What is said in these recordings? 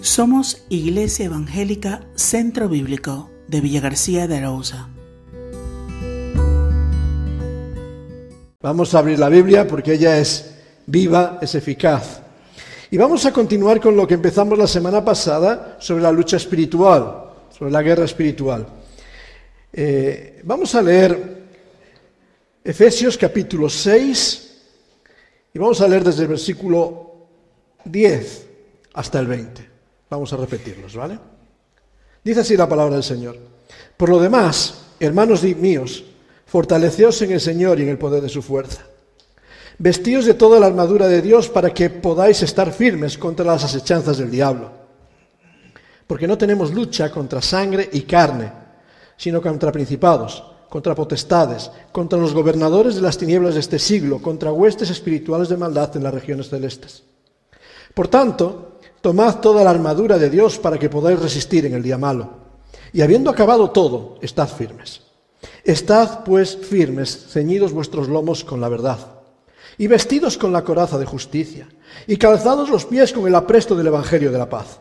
Somos Iglesia Evangélica Centro Bíblico de Villa García de Arauza. Vamos a abrir la Biblia porque ella es viva, es eficaz. Y vamos a continuar con lo que empezamos la semana pasada sobre la lucha espiritual, sobre la guerra espiritual. Eh, vamos a leer Efesios capítulo 6 y vamos a leer desde el versículo 10 hasta el 20. Vamos a repetirlos, ¿vale? Dice así la palabra del Señor. Por lo demás, hermanos míos, fortaleceos en el Señor y en el poder de su fuerza. Vestíos de toda la armadura de Dios para que podáis estar firmes contra las asechanzas del diablo. Porque no tenemos lucha contra sangre y carne, sino contra principados, contra potestades, contra los gobernadores de las tinieblas de este siglo, contra huestes espirituales de maldad en las regiones celestes. Por tanto, Tomad toda la armadura de Dios para que podáis resistir en el día malo. Y habiendo acabado todo, estad firmes. Estad pues firmes, ceñidos vuestros lomos con la verdad, y vestidos con la coraza de justicia, y calzados los pies con el apresto del Evangelio de la paz.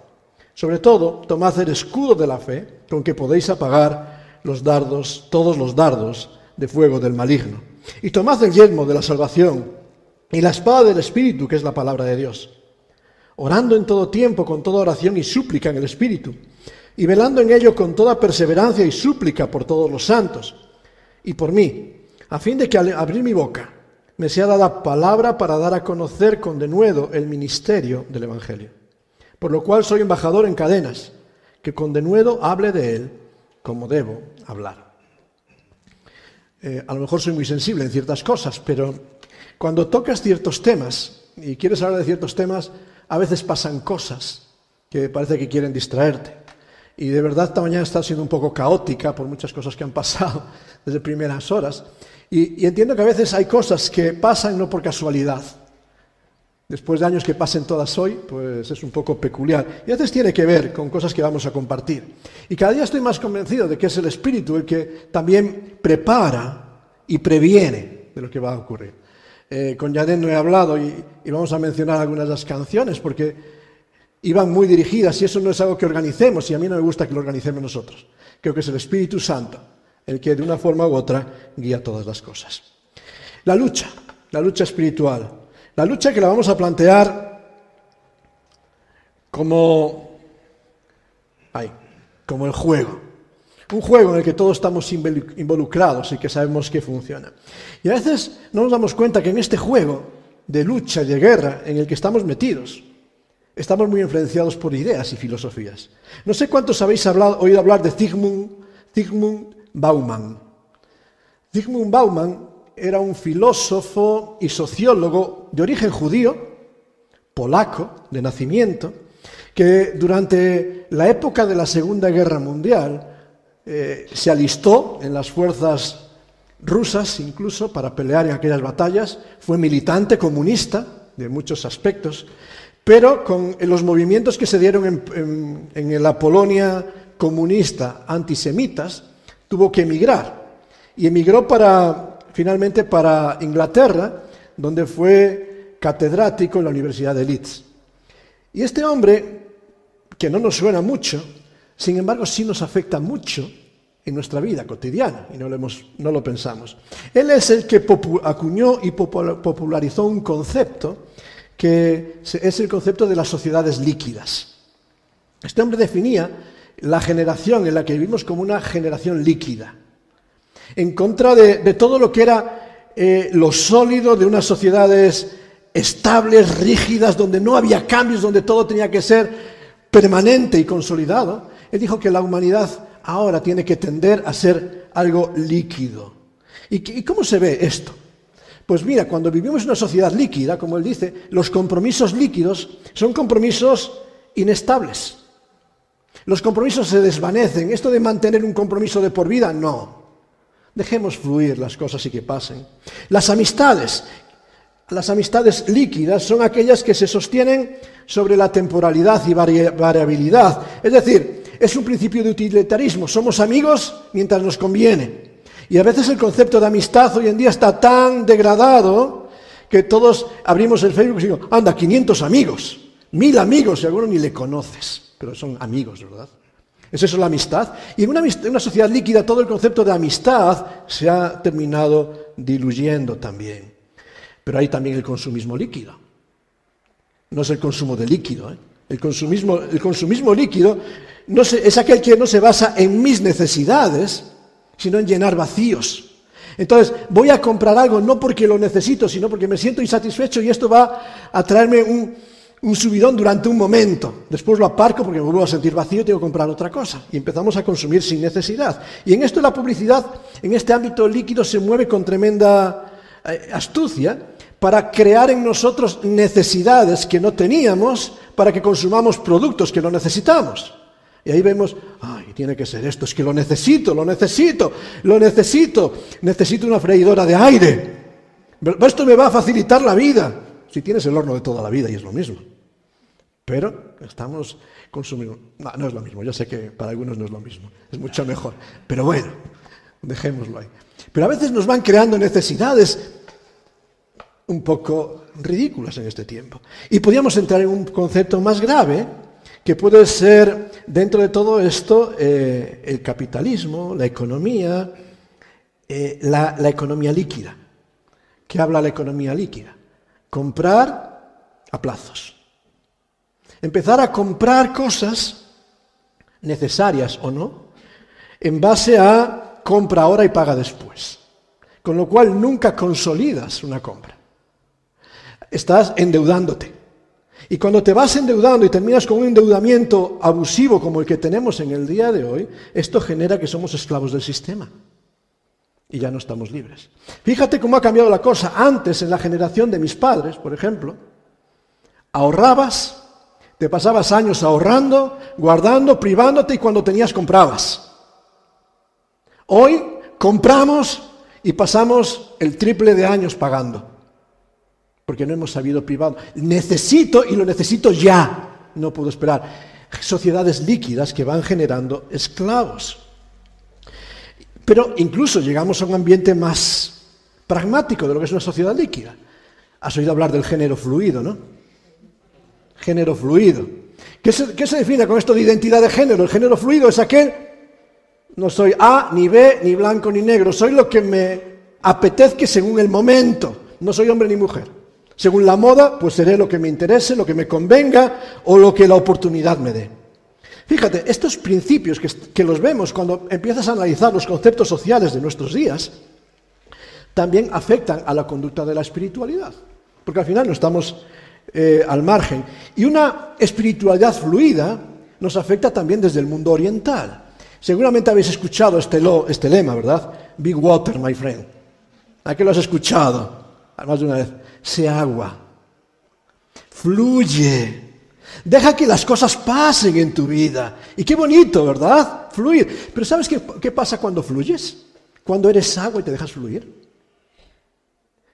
Sobre todo, tomad el escudo de la fe, con que podéis apagar los dardos, todos los dardos de fuego del maligno. Y tomad el yelmo de la salvación, y la espada del Espíritu, que es la palabra de Dios orando en todo tiempo con toda oración y súplica en el Espíritu, y velando en ello con toda perseverancia y súplica por todos los santos, y por mí, a fin de que al abrir mi boca me sea dada palabra para dar a conocer con denuedo el ministerio del Evangelio, por lo cual soy embajador en cadenas, que con denuedo hable de él como debo hablar. Eh, a lo mejor soy muy sensible en ciertas cosas, pero cuando tocas ciertos temas y quieres hablar de ciertos temas, a veces pasan cosas que parece que quieren distraerte. Y de verdad esta mañana está siendo un poco caótica por muchas cosas que han pasado desde primeras horas. Y, entiendo que a veces hay cosas que pasan no por casualidad. Después de años que pasen todas hoy, pues es un poco peculiar. Y a veces tiene que ver con cosas que vamos a compartir. Y cada día estoy más convencido de que es el Espíritu el que también prepara y previene de lo que va a ocurrir. Eh, con Yaden no he hablado y, vamos a mencionar algunas de las canciones porque iban muy dirigidas y eso no es algo que organicemos y a mí no me gusta que lo organicemos nosotros. Creo que es el Espíritu Santo el que de una forma u otra guía todas las cosas. La lucha, la lucha espiritual, la lucha que la vamos a plantear como, como el juego. Un juego en el que todos estamos involucrados y que sabemos que funciona. Y a veces no nos damos cuenta que en este juego de lucha y de guerra en el que estamos metidos, estamos muy influenciados por ideas y filosofías. No sé cuántos habéis oído hablar de Zygmunt, Zygmunt Bauman. Zygmunt Bauman era un filósofo y sociólogo de origen judío, polaco, de nacimiento, que durante la época de la Segunda Guerra Mundial eh, se alistó en las fuerzas rusas incluso para pelear en aquellas batallas, fue militante comunista de muchos aspectos, pero con los movimientos que se dieron en, en la Polonia comunista antisemitas, tuvo que emigrar. Y emigró para, finalmente para Inglaterra, donde fue catedrático en la Universidad de Leeds. Y este hombre, que no nos suena mucho, sin embargo, sí nos afecta mucho en nuestra vida cotidiana y no lo, hemos, no lo pensamos. Él es el que acuñó y popularizó un concepto que es el concepto de las sociedades líquidas. Este hombre definía la generación en la que vivimos como una generación líquida, en contra de, todo lo que era eh, lo sólido de unas sociedades estables, rígidas, donde no había cambios, donde todo tenía que ser permanente y consolidado. Él dijo que la humanidad ahora tiene que tender a ser algo líquido. ¿Y, cómo se ve esto? Pues mira, cuando vivimos en una sociedad líquida, como él dice, los compromisos líquidos son compromisos inestables. Los compromisos se desvanecen. Esto de mantener un compromiso de por vida, no. Dejemos fluir las cosas y que pasen. Las amistades, las amistades líquidas son aquellas que se sostienen sobre la temporalidad y variabilidad. Es decir, es un principio de utilitarismo. Somos amigos mientras nos conviene. Y a veces el concepto de amistad hoy en día está tan degradado que todos abrimos el Facebook y digo, anda, 500 amigos, mil amigos y algunos ni le conoces. pero son amigos, ¿verdad? ¿Es eso la amistad? Y en una, en una sociedad líquida todo el concepto de amistad se ha terminado diluyendo también. Pero hay también el consumismo líquido. No es el consumo de líquido. ¿eh? El, consumismo, el consumismo líquido no es aquel que no se basa en mis necesidades, sino en llenar vacíos. Entonces, voy a comprar algo no porque lo necesito, sino porque me siento insatisfecho y esto va a traerme un, subidón durante un momento. Después lo aparco porque me vuelvo a sentir vacío y tengo que comprar otra cosa. Y empezamos a consumir sin necesidad. Y en esto la publicidad, en este ámbito líquido, se mueve con tremenda eh, astucia para crear en nosotros necesidades que no teníamos para que consumamos productos que no necesitamos. Y ahí vemos, ay, tiene que ser esto, es que lo necesito, lo necesito, lo necesito, necesito una freidora de aire. Esto me va a facilitar la vida si tienes el horno de toda la vida y es lo mismo. Pero estamos consumiendo... No, no es lo mismo, yo sé que para algunos no es lo mismo, es mucho mejor. Pero bueno, dejémoslo ahí. Pero a veces nos van creando necesidades un poco ridículas en este tiempo. Y podríamos entrar en un concepto más grave, que puede ser, dentro de todo esto, eh, el capitalismo, la economía, eh, la economía líquida. ¿Qué habla la economía líquida? Comprar a plazos. Empezar a comprar cosas necesarias o no, en base a compra ahora y paga después. Con lo cual nunca consolidas una compra. Estás endeudándote. Y cuando te vas endeudando y terminas con un endeudamiento abusivo como el que tenemos en el día de hoy, esto genera que somos esclavos del sistema y ya no estamos libres. Fíjate cómo ha cambiado la cosa. Antes, en la generación de mis padres, por ejemplo, ahorrabas, te pasabas años ahorrando, guardando, privándote y cuando tenías comprabas. Hoy compramos y pasamos el triple de años pagando, porque no hemos sabido privar. Necesito y lo necesito ya, no puedo esperar. Sociedades líquidas que van generando esclavos. Pero incluso llegamos a un ambiente más pragmático de lo que es una sociedad líquida. Has oído hablar del género fluido, ¿no? Género fluido. ¿Qué se, define con esto de identidad de género? El género fluido es aquel, no soy A, ni B, ni blanco, ni negro, soy lo que me apetezca según el momento, no soy hombre ni mujer. Según la moda, pues seré lo que me interese, lo que me convenga o lo que la oportunidad me dé. Fíjate, estos principios que, los vemos cuando empiezas a analizar los conceptos sociales de nuestros días, también afectan a la conducta de la espiritualidad, porque al final no estamos eh, al margen. Y una espiritualidad fluida nos afecta también desde el mundo oriental. Seguramente habéis escuchado este, este lema, ¿verdad? Big water, my friend. ¿A qué lo has escuchado? Más de una vez. Se agua. Fluye. Deja que las cosas pasen en tu vida. Y qué bonito, ¿verdad? Fluir. Pero ¿sabes qué, qué pasa cuando fluyes? Cuando eres agua y te dejas fluir.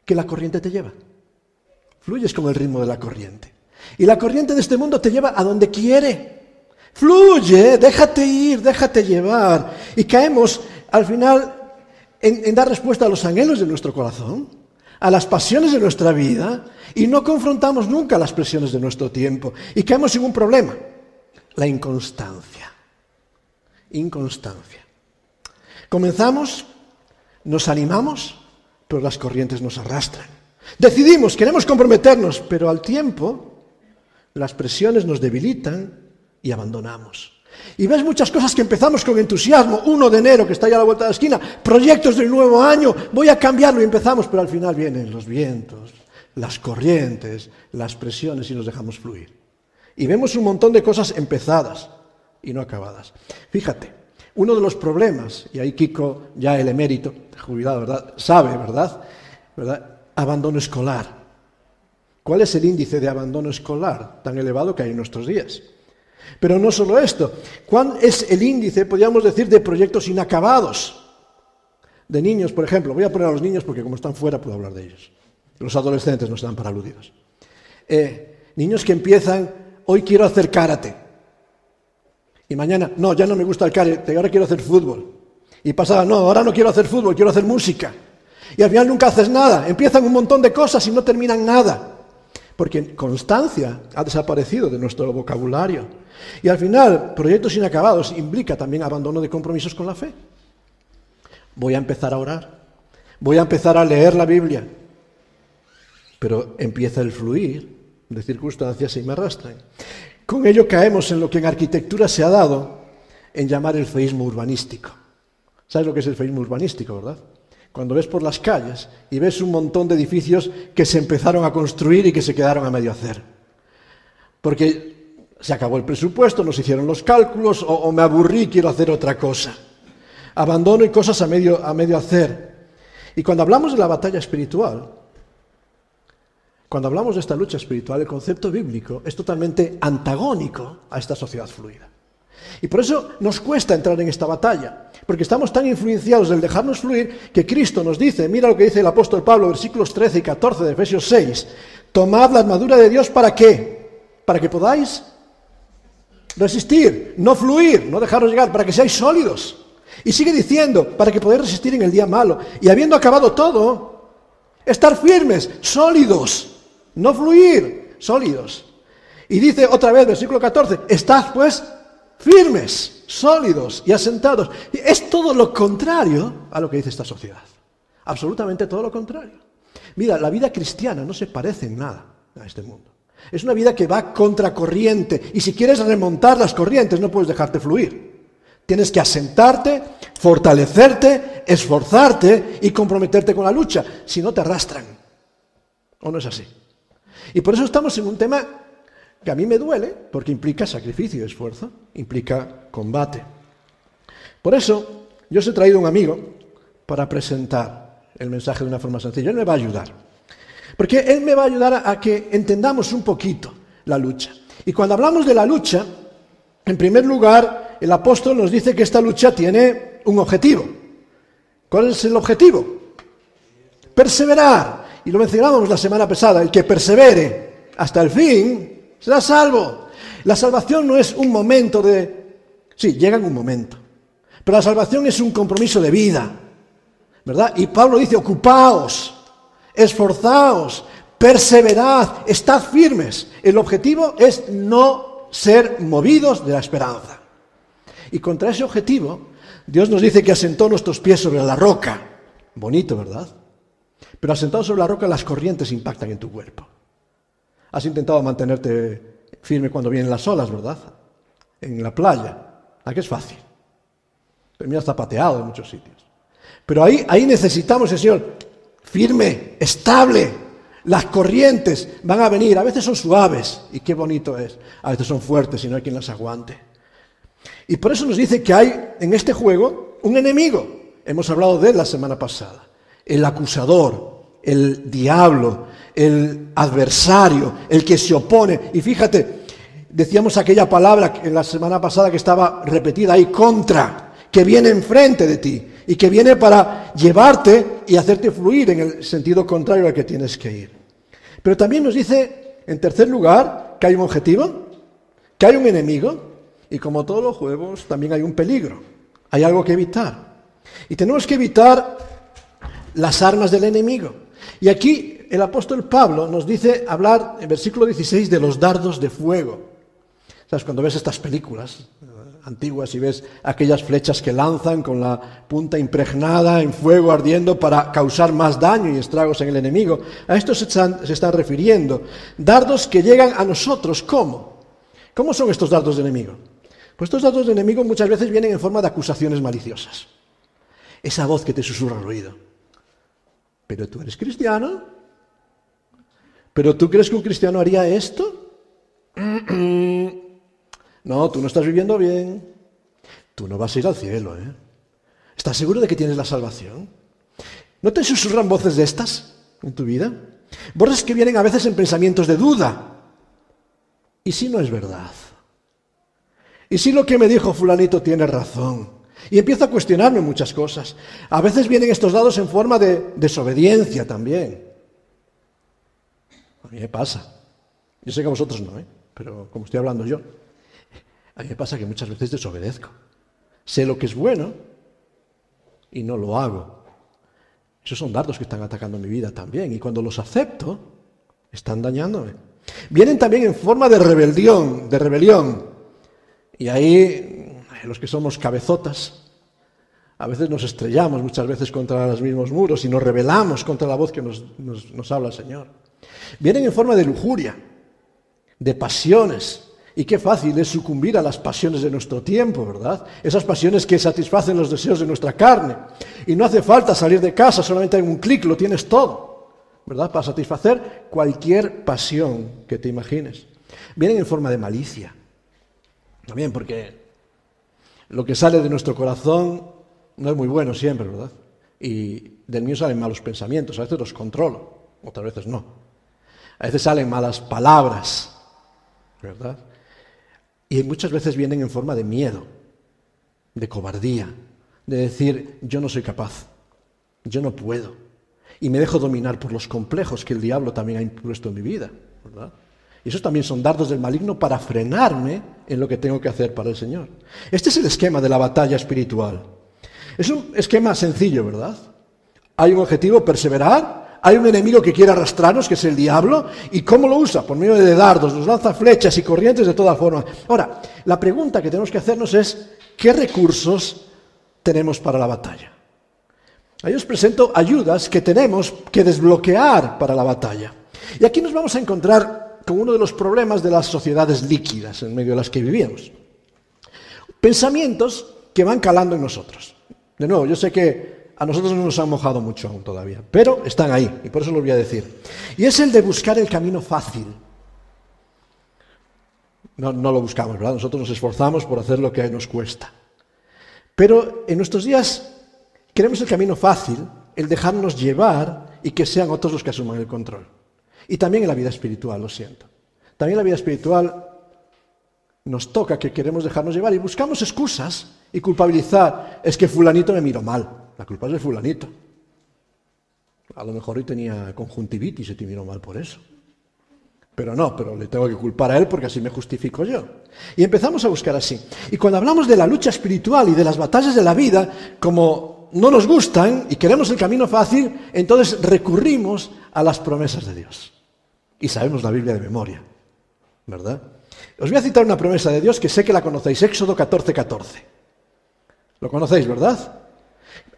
Que la corriente te lleva. Fluyes con el ritmo de la corriente. Y la corriente de este mundo te lleva a donde quiere. Fluye, déjate ir, déjate llevar. Y caemos al final en dar respuesta a los anhelos de nuestro corazón a las pasiones de nuestra vida y no confrontamos nunca las presiones de nuestro tiempo y caemos en un problema, la inconstancia. Inconstancia. Comenzamos, nos animamos, pero las corrientes nos arrastran. Decidimos, queremos comprometernos, pero al tiempo las presiones nos debilitan y abandonamos. Y ves muchas cosas que empezamos con entusiasmo, 1 de enero que está ya a la vuelta de la esquina, proyectos del nuevo año, voy a cambiarlo y empezamos, pero al final vienen los vientos, las corrientes, las presiones y nos dejamos fluir. Y vemos un montón de cosas empezadas y no acabadas. Fíjate, uno de los problemas, y ahí Kiko, ya el emérito, jubilado, ¿verdad? Sabe, ¿verdad? ¿verdad? Abandono escolar. ¿Cuál es el índice de abandono escolar tan elevado que hay en nuestros días? Pero no solo esto. ¿Cuál es el índice, podríamos decir, de proyectos inacabados? De niños, por ejemplo. Voy a poner a los niños porque como están fuera puedo hablar de ellos. Los adolescentes no están para aludidos. Eh, niños que empiezan, hoy quiero hacer karate. Y mañana, no, ya no me gusta el karate, ahora quiero hacer fútbol. Y pasada, no, ahora no quiero hacer fútbol, quiero hacer música. Y al final nunca haces nada. Empiezan un montón de cosas y no terminan nada. Porque constancia ha desaparecido de nuestro vocabulario. Y al final, proyectos inacabados implica también abandono de compromisos con la fe. Voy a empezar a orar, voy a empezar a leer la Biblia, pero empieza el fluir de circunstancias y me arrastran. Con ello caemos en lo que en arquitectura se ha dado en llamar el feísmo urbanístico. ¿Sabes lo que es el feísmo urbanístico, verdad? Cuando ves por las calles y ves un montón de edificios que se empezaron a construir y que se quedaron a medio hacer. Porque se acabó el presupuesto, nos hicieron los cálculos o, me aburrí quiero hacer otra cosa. Abandono y cosas a medio, a medio hacer. Y cuando hablamos de la batalla espiritual, cuando hablamos de esta lucha espiritual, el concepto bíblico es totalmente antagónico a esta sociedad fluida. Y por eso nos cuesta entrar en esta batalla, porque estamos tan influenciados del dejarnos fluir que Cristo nos dice, mira lo que dice el apóstol Pablo, versículos 13 y 14 de Efesios 6, tomad la armadura de Dios para qué? Para que podáis resistir, no fluir, no dejaros llegar, para que seáis sólidos. Y sigue diciendo, para que podáis resistir en el día malo. Y habiendo acabado todo, estar firmes, sólidos, no fluir, sólidos. Y dice otra vez, versículo 14, estad pues firmes, sólidos y asentados. Es todo lo contrario a lo que dice esta sociedad. Absolutamente todo lo contrario. Mira, la vida cristiana no se parece en nada a este mundo. Es una vida que va contracorriente y si quieres remontar las corrientes no puedes dejarte fluir. Tienes que asentarte, fortalecerte, esforzarte y comprometerte con la lucha, si no te arrastran. ¿O no es así? Y por eso estamos en un tema que a mí me duele, porque implica sacrificio esfuerzo, implica combate. Por eso yo os he traído un amigo para presentar el mensaje de una forma sencilla. Él me va a ayudar. Porque él me va a ayudar a, que entendamos un poquito la lucha. Y cuando hablamos de la lucha, en primer lugar, el apóstol nos dice que esta lucha tiene un objetivo. ¿Cuál es el objetivo? Perseverar. Y lo mencionábamos la semana pasada, el que persevere hasta el fin será salvo. La salvación no es un momento de... Sí, llega en un momento. Pero la salvación es un compromiso de vida. ¿Verdad? Y Pablo dice, ocupaos, esforzaos, perseverad, estad firmes. El objetivo es no ser movidos de la esperanza. Y contra ese objetivo, Dios nos dice que asentó nuestros pies sobre la roca. Bonito, ¿verdad? Pero asentado sobre la roca las corrientes impactan en tu cuerpo. Has intentado mantenerte firme cuando vienen las olas, ¿verdad? En la playa. Aquí es fácil. Terminas zapateado en muchos sitios. Pero ahí, ahí necesitamos el Señor firme, estable. Las corrientes van a venir. A veces son suaves y qué bonito es. A veces son fuertes y no hay quien las aguante. Y por eso nos dice que hay en este juego un enemigo. Hemos hablado de él la semana pasada. El acusador, el diablo, el adversario, el que se opone. Y fíjate, decíamos aquella palabra en la semana pasada que estaba repetida ahí, contra, que viene enfrente de ti y que viene para llevarte y hacerte fluir en el sentido contrario al que tienes que ir. Pero también nos dice, en tercer lugar, que hay un objetivo, que hay un enemigo y como todos los juegos también hay un peligro, hay algo que evitar. Y tenemos que evitar las armas del enemigo. Y aquí el apóstol Pablo nos dice hablar en versículo 16 de los dardos de fuego. ¿Sabes? Cuando ves estas películas eh, antiguas y ves aquellas flechas que lanzan con la punta impregnada en fuego ardiendo para causar más daño y estragos en el enemigo, a esto se están, refiriendo. Dardos que llegan a nosotros, ¿cómo? ¿Cómo son estos dardos de enemigo? Pues estos dardos de enemigo muchas veces vienen en forma de acusaciones maliciosas. Esa voz que te susurra al oído. Pero tú eres cristiano, ¿Pero tú crees que un cristiano haría esto? No, tú no estás viviendo bien. Tú no vas a ir al cielo, ¿eh? ¿Estás seguro de que tienes la salvación? ¿No te susurran voces de estas en tu vida? Voces que vienen a veces en pensamientos de duda. ¿Y si no es verdad? ¿Y si lo que me dijo fulanito tiene razón? Y empiezo a cuestionarme muchas cosas. A veces vienen estos dados en forma de desobediencia también. Mí me pasa. Yo sé que a vosotros no, ¿eh? pero como estoy hablando yo, a mí me pasa que muchas veces desobedezco. Sé lo que es bueno y no lo hago. Esos son dardos que están atacando mi vida también. Y cuando los acepto, están dañándome. Vienen también en forma de rebelión, de rebelión. Y ahí los que somos cabezotas, a veces nos estrellamos muchas veces contra los mismos muros y nos rebelamos contra la voz que nos, nos habla el Señor. Vienen en forma de lujuria, de pasiones, y qué fácil es sucumbir a las pasiones de nuestro tiempo, ¿verdad? Esas pasiones que satisfacen los deseos de nuestra carne. Y no hace falta salir de casa, solamente hay un clic, lo tienes todo, ¿verdad? Para satisfacer cualquier pasión que te imagines. Vienen en forma de malicia. También porque lo que sale de nuestro corazón no es muy bueno siempre, ¿verdad? Y del mío salen malos pensamientos, a veces los controlo, otras veces no. A veces salen malas palabras, ¿verdad? Y muchas veces vienen en forma de miedo, de cobardía, de decir, yo no soy capaz, yo no puedo. Y me dejo dominar por los complejos que el diablo también ha impuesto en mi vida. Y esos también son dardos del maligno para frenarme en lo que tengo que hacer para el Señor. Este es el esquema de la batalla espiritual. Es un esquema sencillo, ¿verdad? Hay un objetivo, perseverar, hay un enemigo que quiere arrastrarnos, que es el diablo, ¿y cómo lo usa? Por medio de dardos, nos lanza flechas y corrientes de toda forma. Ahora, la pregunta que tenemos que hacernos es, ¿qué recursos tenemos para la batalla? Ahí os presento ayudas que tenemos que desbloquear para la batalla. Y aquí nos vamos a encontrar con uno de los problemas de las sociedades líquidas en medio de las que vivíamos. Pensamientos que van calando en nosotros. De nuevo, yo sé que a nosotros no nos han mojado mucho aún todavía, pero están ahí, y por eso lo voy a decir. Y es el de buscar el camino fácil. No, no lo buscamos, ¿verdad? Nosotros nos esforzamos por hacer lo que nos cuesta. Pero en nuestros días queremos el camino fácil, el dejarnos llevar y que sean otros los que asuman el control. Y también en la vida espiritual, lo siento. También en la vida espiritual nos toca que queremos dejarnos llevar y buscamos excusas y culpabilizar. Es que fulanito me miró mal. La culpa es de fulanito. A lo mejor hoy tenía conjuntivitis y te miró mal por eso. Pero no, pero le tengo que culpar a él porque así me justifico yo. Y empezamos a buscar así. Y cuando hablamos de la lucha espiritual y de las batallas de la vida, como no nos gustan y queremos el camino fácil, entonces recurrimos a las promesas de Dios. Y sabemos la Biblia de memoria, ¿verdad? Os voy a citar una promesa de Dios que sé que la conocéis, Éxodo 14, 14. Lo conocéis, ¿verdad?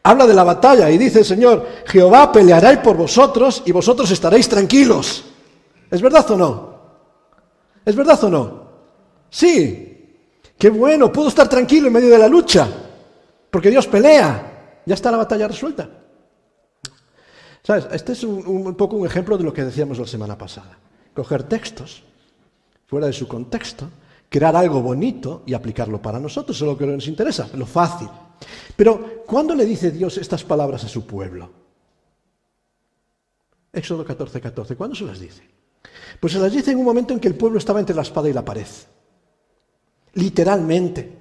Habla de la batalla y dice Señor, Jehová peleará por vosotros y vosotros estaréis tranquilos. ¿Es verdad o no? ¿Es verdad o no? Sí. Qué bueno, puedo estar tranquilo en medio de la lucha, porque Dios pelea. Ya está la batalla resuelta. ¿Sabes? Este es un, un poco un ejemplo de lo que decíamos la semana pasada. Coger textos fuera de su contexto, crear algo bonito y aplicarlo para nosotros, es lo que nos interesa, lo fácil. Pero, ¿cuándo le dice Dios estas palabras a su pueblo? Éxodo 14, 14. ¿Cuándo se las dice? Pues se las dice en un momento en que el pueblo estaba entre la espada y la pared. Literalmente.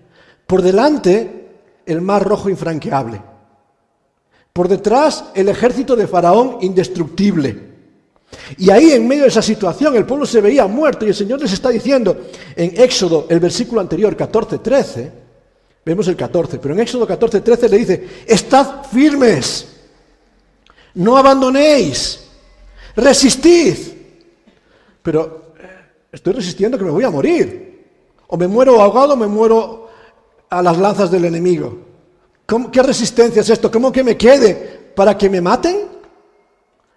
Por delante, el mar rojo infranqueable. Por detrás, el ejército de Faraón indestructible. Y ahí, en medio de esa situación, el pueblo se veía muerto y el Señor les está diciendo en Éxodo, el versículo anterior, 14, 13, Vemos el 14, pero en Éxodo 14, 13 le dice, estad firmes, no abandonéis, resistid. Pero eh, estoy resistiendo que me voy a morir. O me muero ahogado o me muero a las lanzas del enemigo. ¿Qué resistencia es esto? ¿Cómo que me quede para que me maten?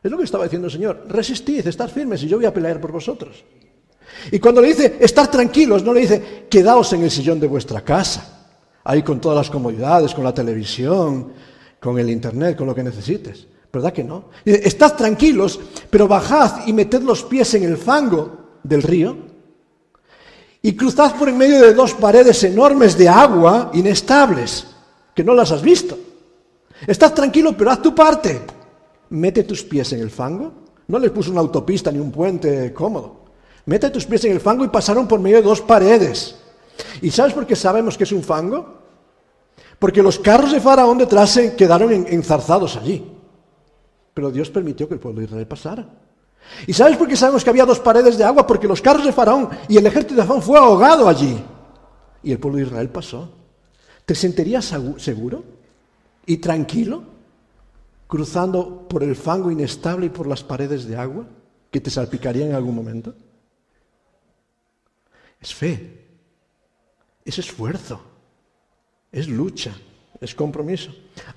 Es lo que estaba diciendo el Señor. Resistid, estad firmes y yo voy a pelear por vosotros. Y cuando le dice, estar tranquilos, no le dice, quedaos en el sillón de vuestra casa ahí con todas las comodidades, con la televisión, con el internet, con lo que necesites. ¿Verdad que no? estad tranquilos, pero bajad y meted los pies en el fango del río y cruzad por en medio de dos paredes enormes de agua inestables, que no las has visto. Estás tranquilo, pero haz tu parte. Mete tus pies en el fango. No les puso una autopista ni un puente cómodo. Mete tus pies en el fango y pasaron por medio de dos paredes. ¿Y sabes por qué sabemos que es un fango? Porque los carros de Faraón detrás se quedaron enzarzados allí. Pero Dios permitió que el pueblo de Israel pasara. ¿Y sabes por qué sabemos que había dos paredes de agua? Porque los carros de Faraón y el ejército de Faraón fue ahogado allí. Y el pueblo de Israel pasó. ¿Te sentirías seguro y tranquilo cruzando por el fango inestable y por las paredes de agua? que te salpicaría en algún momento? Es fe, es esfuerzo, es lucha, es compromiso.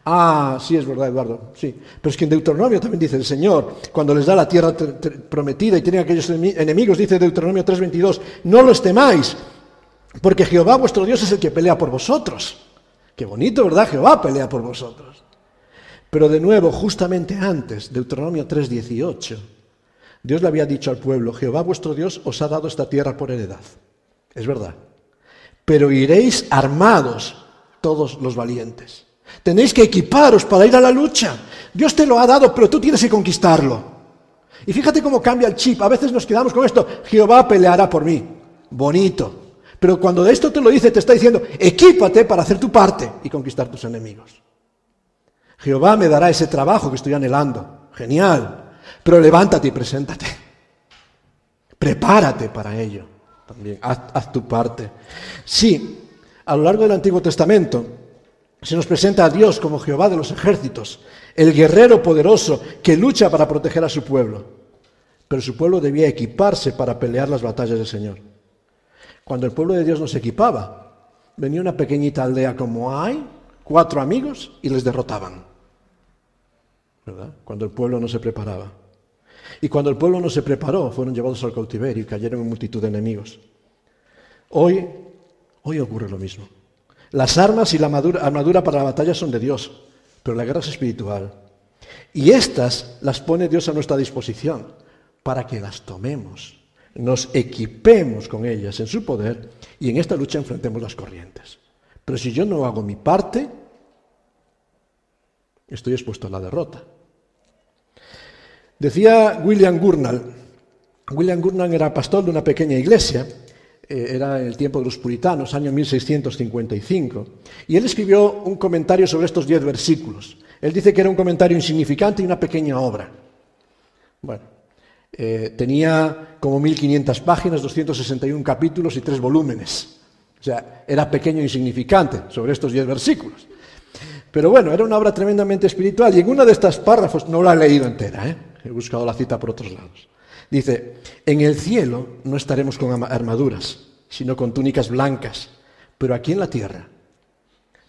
Ah, sí, es verdad, Eduardo, sí. Pero es que en Deuteronomio también dice el Señor, cuando les da la tierra prometida y tienen aquellos enemigos, dice Deuteronomio 3:22, no los temáis, porque Jehová vuestro Dios es el que pelea por vosotros. Qué bonito, ¿verdad? Jehová pelea por vosotros. Pero de nuevo, justamente antes, Deuteronomio 3:18, Dios le había dicho al pueblo, Jehová vuestro Dios os ha dado esta tierra por heredad. Es verdad. Pero iréis armados todos los valientes. Tenéis que equiparos para ir a la lucha. Dios te lo ha dado, pero tú tienes que conquistarlo. Y fíjate cómo cambia el chip. A veces nos quedamos con esto, Jehová peleará por mí. Bonito. Pero cuando de esto te lo dice, te está diciendo, equípate para hacer tu parte y conquistar tus enemigos. Jehová me dará ese trabajo que estoy anhelando. Genial. Pero levántate y preséntate. Prepárate para ello. También haz, haz tu parte. Sí, a lo largo del Antiguo Testamento se nos presenta a Dios como Jehová de los ejércitos, el guerrero poderoso que lucha para proteger a su pueblo. Pero su pueblo debía equiparse para pelear las batallas del Señor. Cuando el pueblo de Dios no se equipaba, venía una pequeñita aldea como hay, cuatro amigos, y les derrotaban. ¿Verdad? Cuando el pueblo no se preparaba. Y cuando el pueblo no se preparó, fueron llevados al cautiverio y cayeron en multitud de enemigos. Hoy Hoy ocurre lo mismo. Las armas y la armadura para la batalla son de Dios, pero la guerra es espiritual. Y estas las pone Dios a nuestra disposición para que las tomemos, nos equipemos con ellas en su poder y en esta lucha enfrentemos las corrientes. Pero si yo no hago mi parte, estoy expuesto a la derrota. Decía William Gurnall, William Gurnall era pastor de una pequeña iglesia era en el tiempo de los puritanos, año 1655, y él escribió un comentario sobre estos diez versículos. Él dice que era un comentario insignificante y una pequeña obra. Bueno, eh, tenía como 1500 páginas, 261 capítulos y tres volúmenes. O sea, era pequeño e insignificante sobre estos diez versículos. Pero bueno, era una obra tremendamente espiritual y en uno de estos párrafos, no la he leído entera, ¿eh? he buscado la cita por otros lados. Dice, en el cielo no estaremos con armaduras, sino con túnicas blancas, pero aquí en la tierra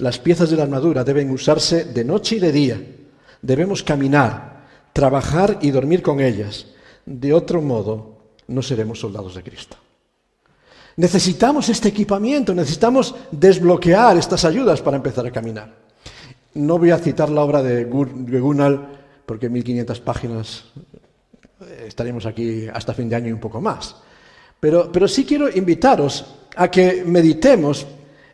las piezas de la armadura deben usarse de noche y de día. Debemos caminar, trabajar y dormir con ellas. De otro modo, no seremos soldados de Cristo. Necesitamos este equipamiento, necesitamos desbloquear estas ayudas para empezar a caminar. No voy a citar la obra de Gunnar, porque 1500 páginas estaremos aquí hasta fin de año y un poco más. Pero, pero sí quiero invitaros a que meditemos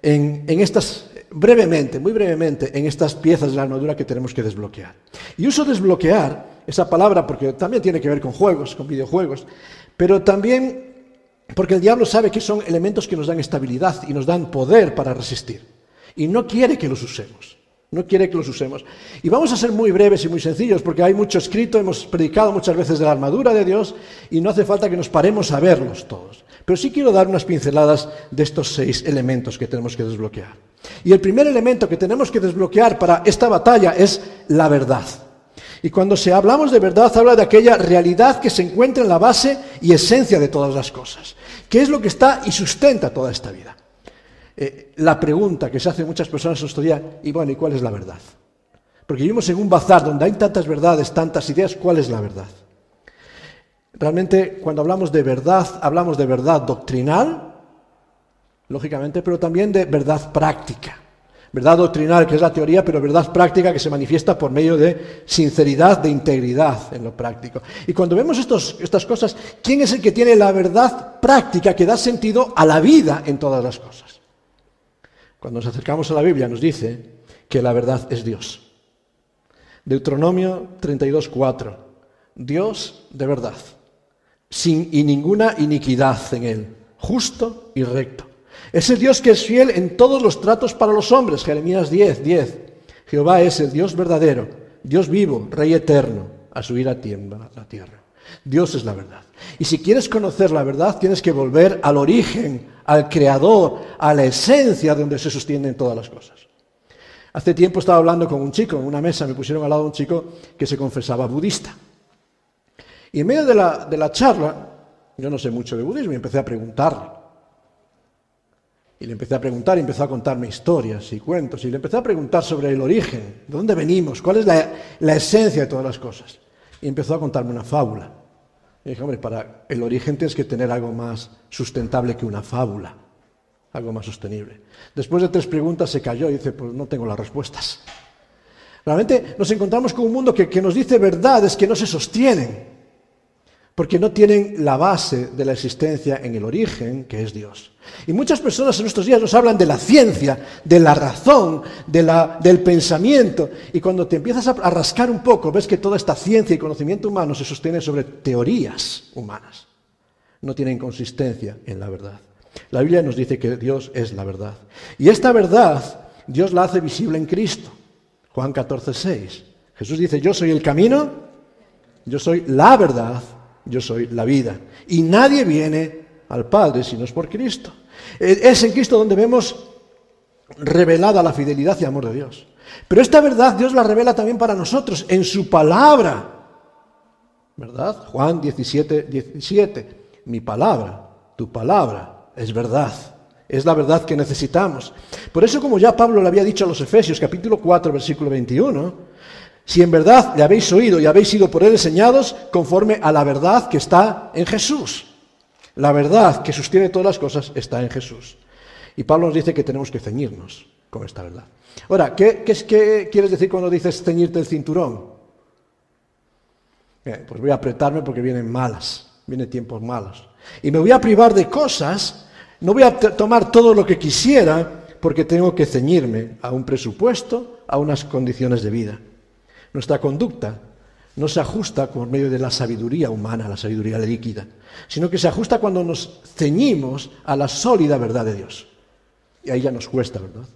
en, en estas, brevemente, muy brevemente, en estas piezas de la armadura que tenemos que desbloquear. Y uso desbloquear esa palabra porque también tiene que ver con juegos, con videojuegos, pero también porque el diablo sabe que son elementos que nos dan estabilidad y nos dan poder para resistir. Y no quiere que los usemos. No quiere que los usemos. Y vamos a ser muy breves y muy sencillos, porque hay mucho escrito, hemos predicado muchas veces de la armadura de Dios y no hace falta que nos paremos a verlos todos. Pero sí quiero dar unas pinceladas de estos seis elementos que tenemos que desbloquear. Y el primer elemento que tenemos que desbloquear para esta batalla es la verdad. Y cuando se hablamos de verdad, habla de aquella realidad que se encuentra en la base y esencia de todas las cosas, que es lo que está y sustenta toda esta vida. Eh, la pregunta que se hace muchas personas en nuestro día, y bueno, ¿y cuál es la verdad? Porque vivimos en un bazar donde hay tantas verdades, tantas ideas, ¿cuál es la verdad? Realmente, cuando hablamos de verdad, hablamos de verdad doctrinal, lógicamente, pero también de verdad práctica. Verdad doctrinal, que es la teoría, pero verdad práctica que se manifiesta por medio de sinceridad, de integridad en lo práctico. Y cuando vemos estas cosas, ¿quién es el que tiene la verdad práctica que da sentido a la vida en todas las cosas? Cuando nos acercamos a la Biblia nos dice que la verdad es Dios. Deuteronomio 32.4. Dios de verdad, sin y ninguna iniquidad en él, justo y recto. Ese Dios que es fiel en todos los tratos para los hombres. Jeremías 10, 10. Jehová es el Dios verdadero, Dios vivo, Rey eterno. A su ira tiembla la tierra. Dios es la verdad. Y si quieres conocer la verdad, tienes que volver al origen, al creador, a la esencia de donde se sostienen todas las cosas. Hace tiempo estaba hablando con un chico en una mesa, me pusieron al lado un chico que se confesaba budista. Y en medio de la, de la charla, yo no sé mucho de budismo y empecé a preguntarle. Y le empecé a preguntar y empezó a contarme historias y cuentos. Y le empecé a preguntar sobre el origen, de dónde venimos, cuál es la, la esencia de todas las cosas. Y empezó a contarme una fábula. Y dije, hombre, para el origen tienes que tener algo más sustentable que una fábula, algo más sostenible. Después de tres preguntas se cayó y dice, pues no tengo las respuestas. Realmente nos encontramos con un mundo que, que nos dice verdades que no se sostienen porque no tienen la base de la existencia en el origen, que es Dios. Y muchas personas en nuestros días nos hablan de la ciencia, de la razón, del pensamiento, y cuando te empiezas a, a rascar un poco, ves que toda esta ciencia y conocimiento humano se sostiene sobre teorías humanas. No tienen consistencia en la verdad. La Biblia nos dice que Dios es la verdad. Y esta verdad Dios la hace visible en Cristo. Juan 14, 6. Jesús dice, yo soy el camino, yo soy la verdad yo soy la vida. Y nadie viene al Padre si no es por Cristo. Es en Cristo donde vemos revelada la fidelidad y amor de Dios. Pero esta verdad Dios la revela también para nosotros en su palabra. ¿Verdad? Juan 17, 17. Mi palabra, tu palabra, es verdad. Es la verdad que necesitamos. Por eso, como ya Pablo le había dicho a los Efesios, capítulo 4, versículo 21, si en verdad le habéis oído y habéis sido por él enseñados conforme a la verdad que está en Jesús. La verdad que sostiene todas las cosas está en Jesús. Y Pablo nos dice que tenemos que ceñirnos con esta verdad. Ahora, ¿qué, quieres decir cuando dices ceñirte el cinturón? Eh, pues voy a apretarme porque vienen malas, vienen tiempos malos. Y me voy a privar de cosas, no voy a tomar todo lo que quisiera porque tengo que ceñirme a un presupuesto, a unas condiciones de vida. Nuestra conducta no se ajusta por medio de la sabiduría humana, la sabiduría líquida, sino que se ajusta cuando nos ceñimos a la sólida verdad de Dios. Y ahí ya nos cuesta, ¿verdad?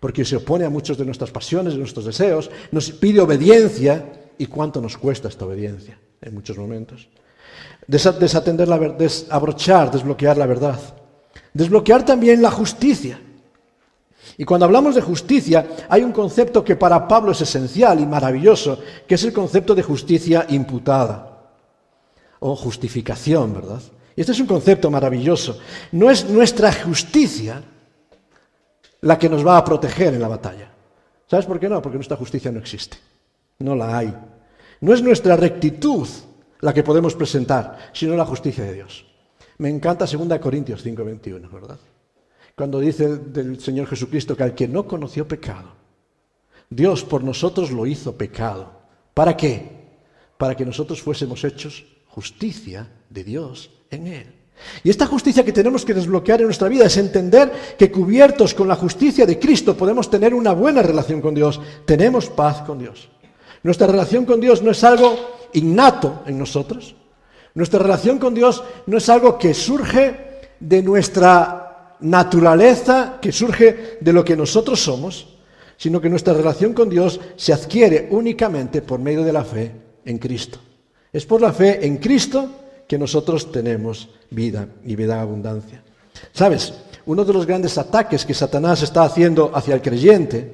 Porque se opone a muchos de nuestras pasiones, de nuestros deseos, nos pide obediencia, y cuánto nos cuesta esta obediencia en muchos momentos. Desatender la verdad, desabrochar, desbloquear la verdad. Desbloquear también la justicia. Y cuando hablamos de justicia, hay un concepto que para Pablo es esencial y maravilloso, que es el concepto de justicia imputada o justificación, ¿verdad? Y este es un concepto maravilloso. No es nuestra justicia la que nos va a proteger en la batalla. ¿Sabes por qué no? Porque nuestra justicia no existe. No la hay. No es nuestra rectitud la que podemos presentar, sino la justicia de Dios. Me encanta 2 Corintios 5:21, ¿verdad? Cuando dice del Señor Jesucristo que al que no conoció pecado, Dios por nosotros lo hizo pecado. ¿Para qué? Para que nosotros fuésemos hechos justicia de Dios en Él. Y esta justicia que tenemos que desbloquear en nuestra vida es entender que cubiertos con la justicia de Cristo podemos tener una buena relación con Dios, tenemos paz con Dios. Nuestra relación con Dios no es algo innato en nosotros. Nuestra relación con Dios no es algo que surge de nuestra naturaleza que surge de lo que nosotros somos, sino que nuestra relación con Dios se adquiere únicamente por medio de la fe en Cristo. Es por la fe en Cristo que nosotros tenemos vida y vida en abundancia. ¿Sabes? Uno de los grandes ataques que Satanás está haciendo hacia el creyente,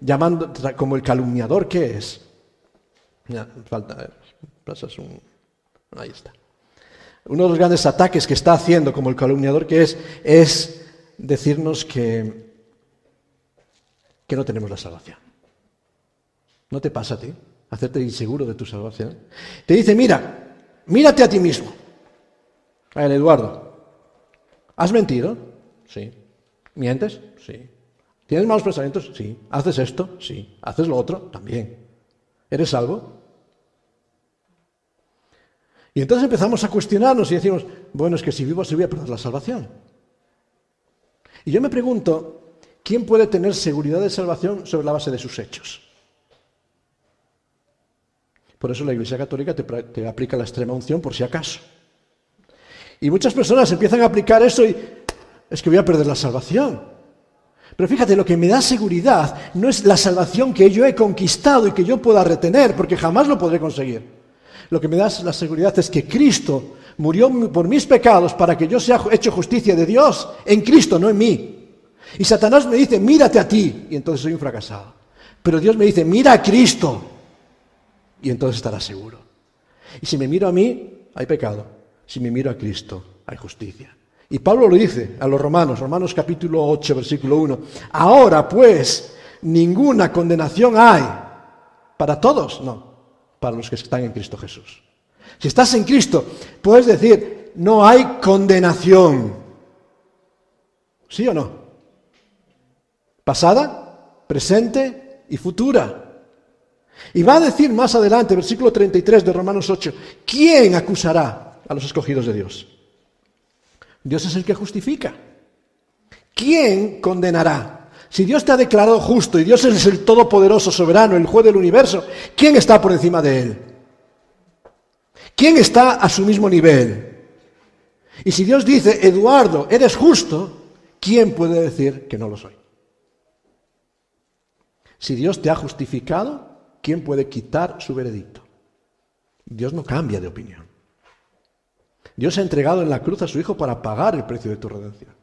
llamando como el calumniador que es, falta, eh, un, ahí está. Uno de los grandes ataques que está haciendo como el calumniador que es, es decirnos que, que no tenemos la salvación. ¿No te pasa a ti? Hacerte inseguro de tu salvación. Te dice, mira, mírate a ti mismo. A el Eduardo, ¿has mentido? Sí. ¿Mientes? Sí. ¿Tienes malos pensamientos? Sí. ¿Haces esto? Sí. ¿Haces lo otro? También. ¿Eres salvo? Y entonces empezamos a cuestionarnos y decimos, bueno, es que si vivo así voy a perder la salvación. Y yo me pregunto, ¿quién puede tener seguridad de salvación sobre la base de sus hechos? Por eso la Iglesia Católica te, aplica la extrema unción por si acaso. Y muchas personas empiezan a aplicar eso y es que voy a perder la salvación. Pero fíjate, lo que me da seguridad no es la salvación que yo he conquistado y que yo pueda retener, porque jamás lo podré conseguir. Lo que me da la seguridad es que Cristo murió por mis pecados para que yo sea hecho justicia de Dios en Cristo, no en mí. Y Satanás me dice, mírate a ti, y entonces soy un fracasado. Pero Dios me dice, mira a Cristo, y entonces estarás seguro. Y si me miro a mí, hay pecado. Si me miro a Cristo, hay justicia. Y Pablo lo dice a los romanos, Romanos capítulo 8, versículo 1. Ahora pues, ninguna condenación hay. ¿Para todos? No, para los que están en Cristo Jesús. Si estás en Cristo, puedes decir, no hay condenación. ¿Sí o no? Pasada, presente y futura. Y va a decir más adelante, versículo 33 de Romanos 8, ¿quién acusará a los escogidos de Dios? Dios es el que justifica. ¿Quién condenará? Si Dios te ha declarado justo y Dios es el todopoderoso, soberano, el juez del universo, ¿quién está por encima de él? ¿Quién está a su mismo nivel? Y si Dios dice, Eduardo, eres justo, ¿quién puede decir que no lo soy? Si Dios te ha justificado, ¿quién puede quitar su veredicto? Dios no cambia de opinión. Dios ha entregado en la cruz a su Hijo para pagar el precio de tu redención.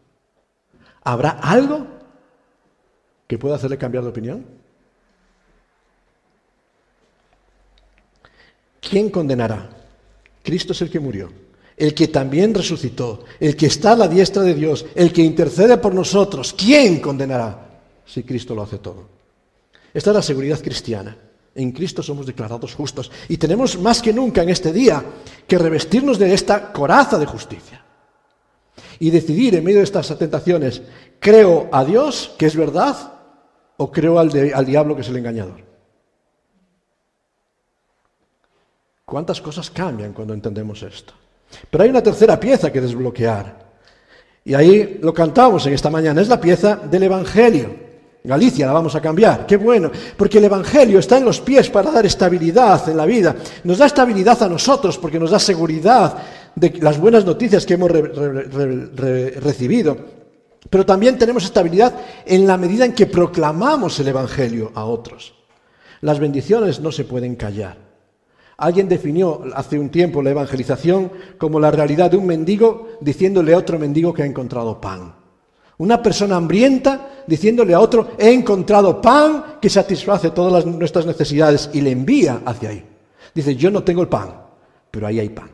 ¿Habrá algo que pueda hacerle cambiar de opinión? ¿Quién condenará? Cristo es el que murió, el que también resucitó, el que está a la diestra de Dios, el que intercede por nosotros. ¿Quién condenará si Cristo lo hace todo? Esta es la seguridad cristiana. En Cristo somos declarados justos. Y tenemos más que nunca en este día que revestirnos de esta coraza de justicia. Y decidir en medio de estas tentaciones, ¿creo a Dios que es verdad o creo al, al diablo que es el engañador? ¿Cuántas cosas cambian cuando entendemos esto? Pero hay una tercera pieza que desbloquear. Y ahí lo cantamos en esta mañana. Es la pieza del Evangelio. Galicia la vamos a cambiar, qué bueno, porque el Evangelio está en los pies para dar estabilidad en la vida. Nos da estabilidad a nosotros porque nos da seguridad de las buenas noticias que hemos recibido. Pero también tenemos estabilidad en la medida en que proclamamos el Evangelio a otros. Las bendiciones no se pueden callar. Alguien definió hace un tiempo la evangelización como la realidad de un mendigo diciéndole a otro mendigo que ha encontrado pan. Una persona hambrienta diciéndole a otro, he encontrado pan que satisface todas nuestras necesidades y le envía hacia ahí. Dice, yo no tengo el pan, pero ahí hay pan.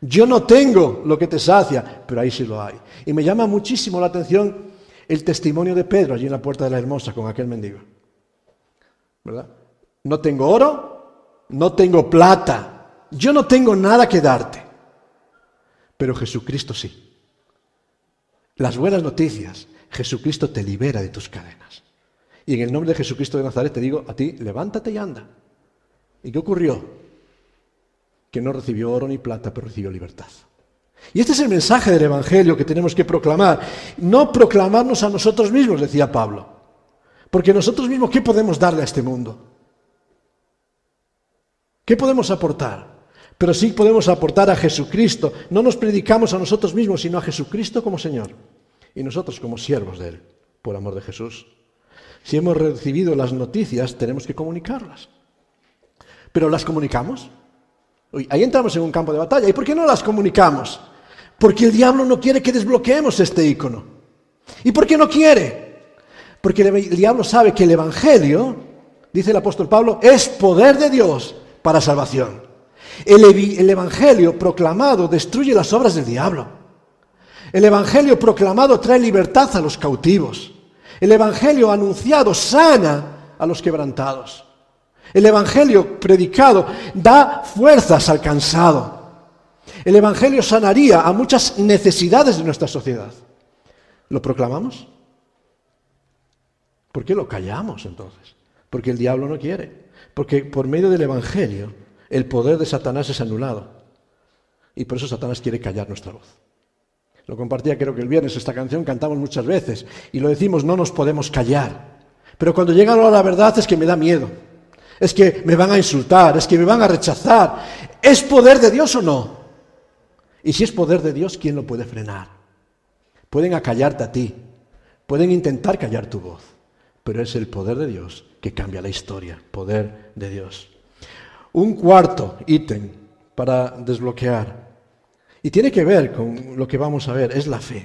Yo no tengo lo que te sacia, pero ahí sí lo hay. Y me llama muchísimo la atención el testimonio de Pedro allí en la puerta de la hermosa con aquel mendigo. ¿Verdad? No tengo oro, no tengo plata, yo no tengo nada que darte, pero Jesucristo sí. Las buenas noticias, Jesucristo te libera de tus cadenas. Y en el nombre de Jesucristo de Nazaret te digo a ti, levántate y anda. ¿Y qué ocurrió? Que no recibió oro ni plata, pero recibió libertad. Y este es el mensaje del Evangelio que tenemos que proclamar. No proclamarnos a nosotros mismos, decía Pablo. Porque nosotros mismos, ¿qué podemos darle a este mundo? ¿Qué podemos aportar? Pero sí podemos aportar a Jesucristo. No nos predicamos a nosotros mismos, sino a Jesucristo como Señor. Y nosotros como siervos de Él, por amor de Jesús. Si hemos recibido las noticias, tenemos que comunicarlas. ¿Pero las comunicamos? ahí entramos en un campo de batalla. ¿Y por qué no las comunicamos? Porque el diablo no quiere que desbloqueemos este icono. ¿Y por qué no quiere? Porque el diablo sabe que el Evangelio, dice el apóstol Pablo, es poder de Dios para salvación. El, Evangelio proclamado destruye las obras del diablo. El Evangelio proclamado trae libertad a los cautivos. El Evangelio anunciado sana a los quebrantados. El Evangelio predicado da fuerzas al cansado. El Evangelio sanaría a muchas necesidades de nuestra sociedad. ¿Lo proclamamos? ¿Por qué lo callamos entonces? Porque el diablo no quiere. Porque por medio del Evangelio el poder de Satanás es anulado. Y por eso Satanás quiere callar nuestra voz. Lo compartía creo que el viernes, esta canción cantamos muchas veces y lo decimos, no nos podemos callar. Pero cuando llega la verdad es que me da miedo. Es que me van a insultar, es que me van a rechazar. ¿Es poder de Dios o no? Y si es poder de Dios, ¿quién lo puede frenar? Pueden acallarte a ti, pueden intentar callar tu voz, pero es el poder de Dios que cambia la historia, poder de Dios. Un cuarto ítem para desbloquear. Y tiene que ver con lo que vamos a ver, es la fe.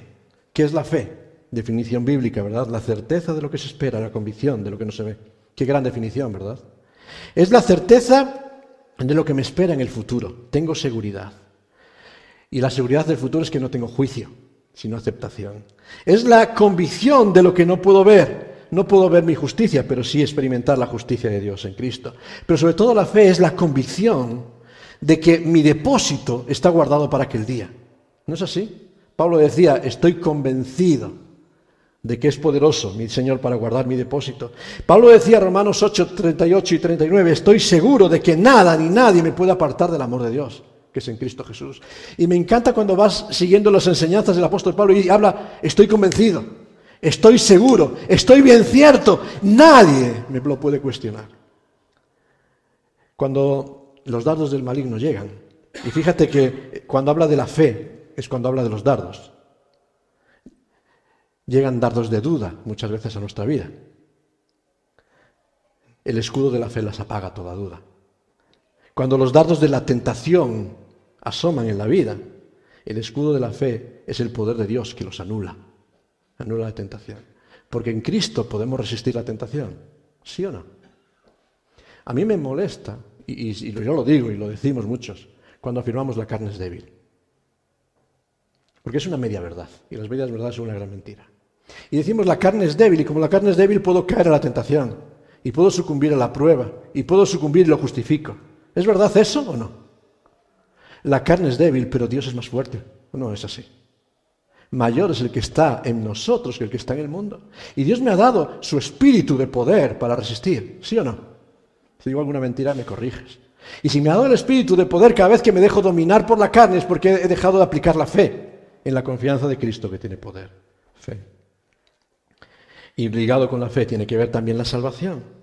¿Qué es la fe? Definición bíblica, ¿verdad? La certeza de lo que se espera, la convicción de lo que no se ve. Qué gran definición, ¿verdad? Es la certeza de lo que me espera en el futuro. Tengo seguridad. Y la seguridad del futuro es que no tengo juicio, sino aceptación. Es la convicción de lo que no puedo ver. No puedo ver mi justicia, pero sí experimentar la justicia de Dios en Cristo. Pero sobre todo la fe es la convicción de que mi depósito está guardado para aquel día. ¿No es así? Pablo decía, estoy convencido de que es poderoso mi Señor para guardar mi depósito. Pablo decía, Romanos 8, 38 y 39, estoy seguro de que nada ni nadie me puede apartar del amor de Dios que es en Cristo Jesús. Y me encanta cuando vas siguiendo las enseñanzas del apóstol Pablo y habla, estoy convencido, estoy seguro, estoy bien cierto, nadie me lo puede cuestionar. Cuando los dardos del maligno llegan, y fíjate que cuando habla de la fe es cuando habla de los dardos, llegan dardos de duda muchas veces a nuestra vida. El escudo de la fe las apaga toda duda. Cuando los dardos de la tentación asoman en la vida, el escudo de la fe es el poder de Dios que los anula, anula la tentación. Porque en Cristo podemos resistir la tentación, ¿sí o no? A mí me molesta, y, yo lo digo y lo decimos muchos, cuando afirmamos la carne es débil. Porque es una media verdad, y las medias verdades son una gran mentira. Y decimos la carne es débil, y como la carne es débil puedo caer a la tentación, y puedo sucumbir a la prueba, y puedo sucumbir y lo justifico. ¿Es verdad eso o no? La carne es débil, pero Dios es más fuerte. No es así. Mayor es el que está en nosotros que el que está en el mundo. Y Dios me ha dado su espíritu de poder para resistir. ¿Sí o no? Si digo alguna mentira, me corriges. Y si me ha dado el espíritu de poder cada vez que me dejo dominar por la carne es porque he dejado de aplicar la fe en la confianza de Cristo que tiene poder. Fe. Y ligado con la fe tiene que ver también la salvación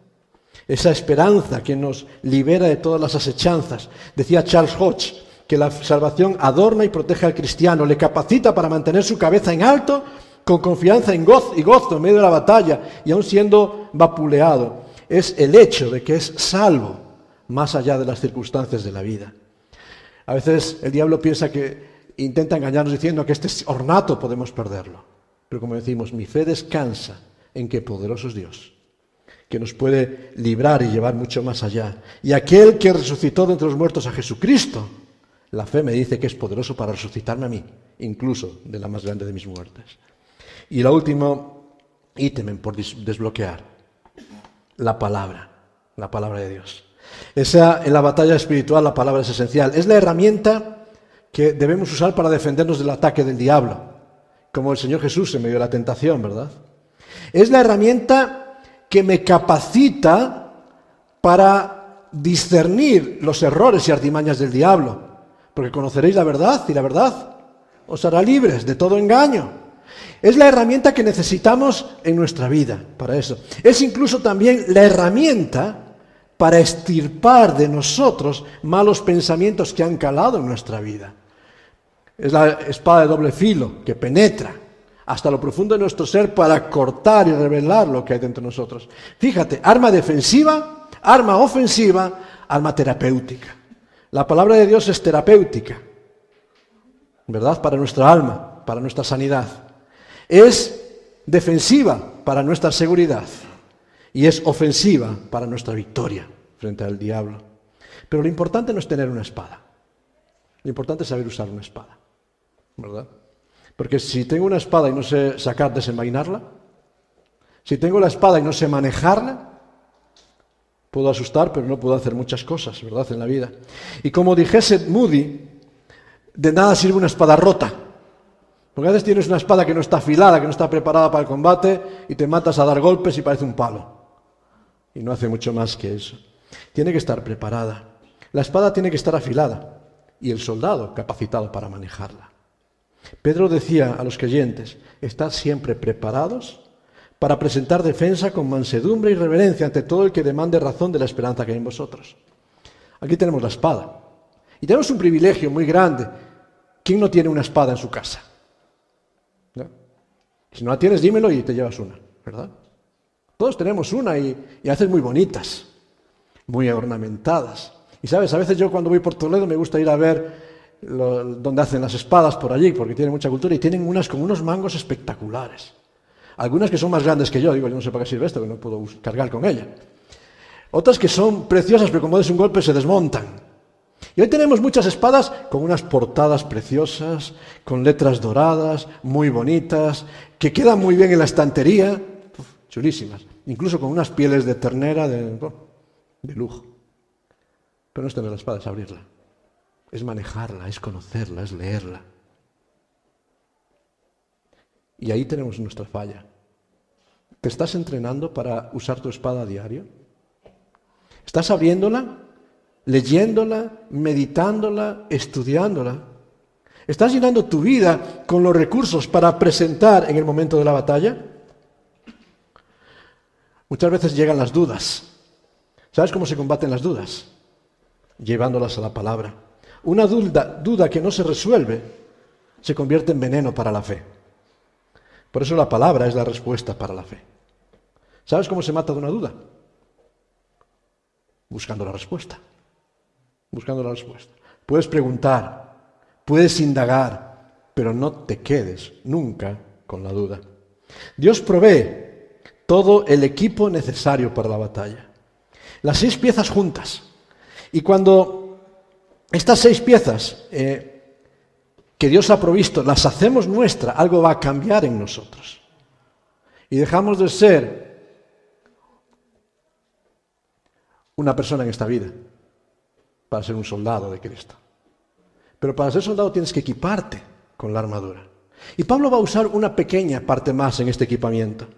esa esperanza que nos libera de todas las asechanzas. Decía Charles Hodge que la salvación adorna y protege al cristiano, le capacita para mantener su cabeza en alto, con confianza en gozo y gozo en medio de la batalla, y aún siendo vapuleado. Es el hecho de que es salvo más allá de las circunstancias de la vida. A veces el diablo piensa que intenta engañarnos diciendo que este ornato podemos perderlo. Pero como decimos, mi fe descansa en que poderoso es Dios que nos puede librar y llevar mucho más allá. Y aquel que resucitó de entre los muertos a Jesucristo, la fe me dice que es poderoso para resucitarme a mí, incluso de la más grande de mis muertes. Y el último ítem por desbloquear, la palabra, la palabra de Dios. Esa, en la batalla espiritual la palabra es esencial. Es la herramienta que debemos usar para defendernos del ataque del diablo, como el Señor Jesús en medio de la tentación, ¿verdad? Es la herramienta que me capacita para discernir los errores y artimañas del diablo, porque conoceréis la verdad y la verdad os hará libres de todo engaño. Es la herramienta que necesitamos en nuestra vida para eso. Es incluso también la herramienta para estirpar de nosotros malos pensamientos que han calado en nuestra vida. Es la espada de doble filo que penetra hasta lo profundo de nuestro ser para cortar y revelar lo que hay dentro de nosotros. Fíjate, arma defensiva, arma ofensiva, arma terapéutica. La palabra de Dios es terapéutica, ¿verdad? Para nuestra alma, para nuestra sanidad. Es defensiva para nuestra seguridad y es ofensiva para nuestra victoria frente al diablo. Pero lo importante no es tener una espada. Lo importante es saber usar una espada, ¿verdad? Porque si tengo una espada y no sé sacar, desenvainarla, si tengo la espada y no sé manejarla, puedo asustar, pero no puedo hacer muchas cosas, ¿verdad?, en la vida. Y como dijese Moody, de nada sirve una espada rota. Porque a veces tienes una espada que no está afilada, que no está preparada para el combate, y te matas a dar golpes y parece un palo. Y no hace mucho más que eso. Tiene que estar preparada. La espada tiene que estar afilada y el soldado capacitado para manejarla. Pedro decía a los creyentes, estad siempre preparados para presentar defensa con mansedumbre y reverencia ante todo el que demande razón de la esperanza que hay en vosotros. Aquí tenemos la espada. Y tenemos un privilegio muy grande. ¿Quién no tiene una espada en su casa? Si no la tienes, dímelo y te llevas una, ¿verdad? Todos tenemos una y, y muy bonitas, muy ornamentadas. Y sabes, a veces yo cuando voy por Toledo me gusta ir a ver donde hacen las espadas por allí, porque tienen mucha cultura, y tienen unas con unos mangos espectaculares. Algunas que son más grandes que yo, digo, yo no sé para qué sirve esto, que no puedo cargar con ella. Otras que son preciosas, pero como des un golpe se desmontan. Y hoy tenemos muchas espadas con unas portadas preciosas, con letras doradas, muy bonitas, que quedan muy bien en la estantería, chulísimas, incluso con unas pieles de ternera de, de lujo. Pero no es tener la espada, es abrirla, es manejarla, es conocerla, es leerla. Y ahí tenemos nuestra falla. ¿Te estás entrenando para usar tu espada a diario? ¿Estás abriéndola, leyéndola, meditándola, estudiándola? ¿Estás llenando tu vida con los recursos para presentar en el momento de la batalla? Muchas veces llegan las dudas. ¿Sabes cómo se combaten las dudas? Llevándolas a la palabra. Una duda, duda que no se resuelve se convierte en veneno para la fe. Por eso la palabra es la respuesta para la fe. ¿Sabes cómo se mata de una duda? Buscando la respuesta. Buscando la respuesta. Puedes preguntar, puedes indagar, pero no te quedes nunca con la duda. Dios provee todo el equipo necesario para la batalla. Las seis piezas juntas. Y cuando estas seis piezas eh, que Dios ha provisto, las hacemos nuestra, algo va a cambiar en nosotros. Y dejamos de ser una persona en esta vida para ser un soldado de Cristo. Pero para ser soldado tienes que equiparte con la armadura. Y Pablo va a usar una pequeña parte más en este equipamiento.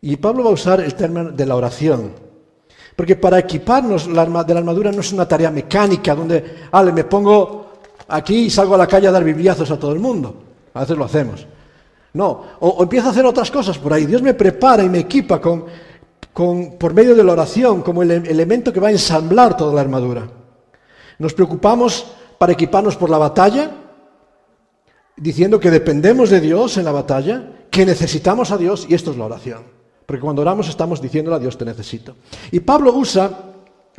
Y Pablo va a usar el término de la oración. Porque para equiparnos de la armadura no es una tarea mecánica donde, ale, me pongo aquí salgo a la calle a dar bibliazos a todo el mundo. A veces lo hacemos. No, o, empiezo a hacer otras cosas por ahí. Dios me prepara y me equipa con, por medio de la oración como el elemento que va a ensamblar toda la armadura. Nos preocupamos para equiparnos por la batalla, diciendo que dependemos de Dios en la batalla, que necesitamos a Dios, y esto es la oración. Porque cuando oramos estamos diciéndole a Dios te necesito. Y Pablo usa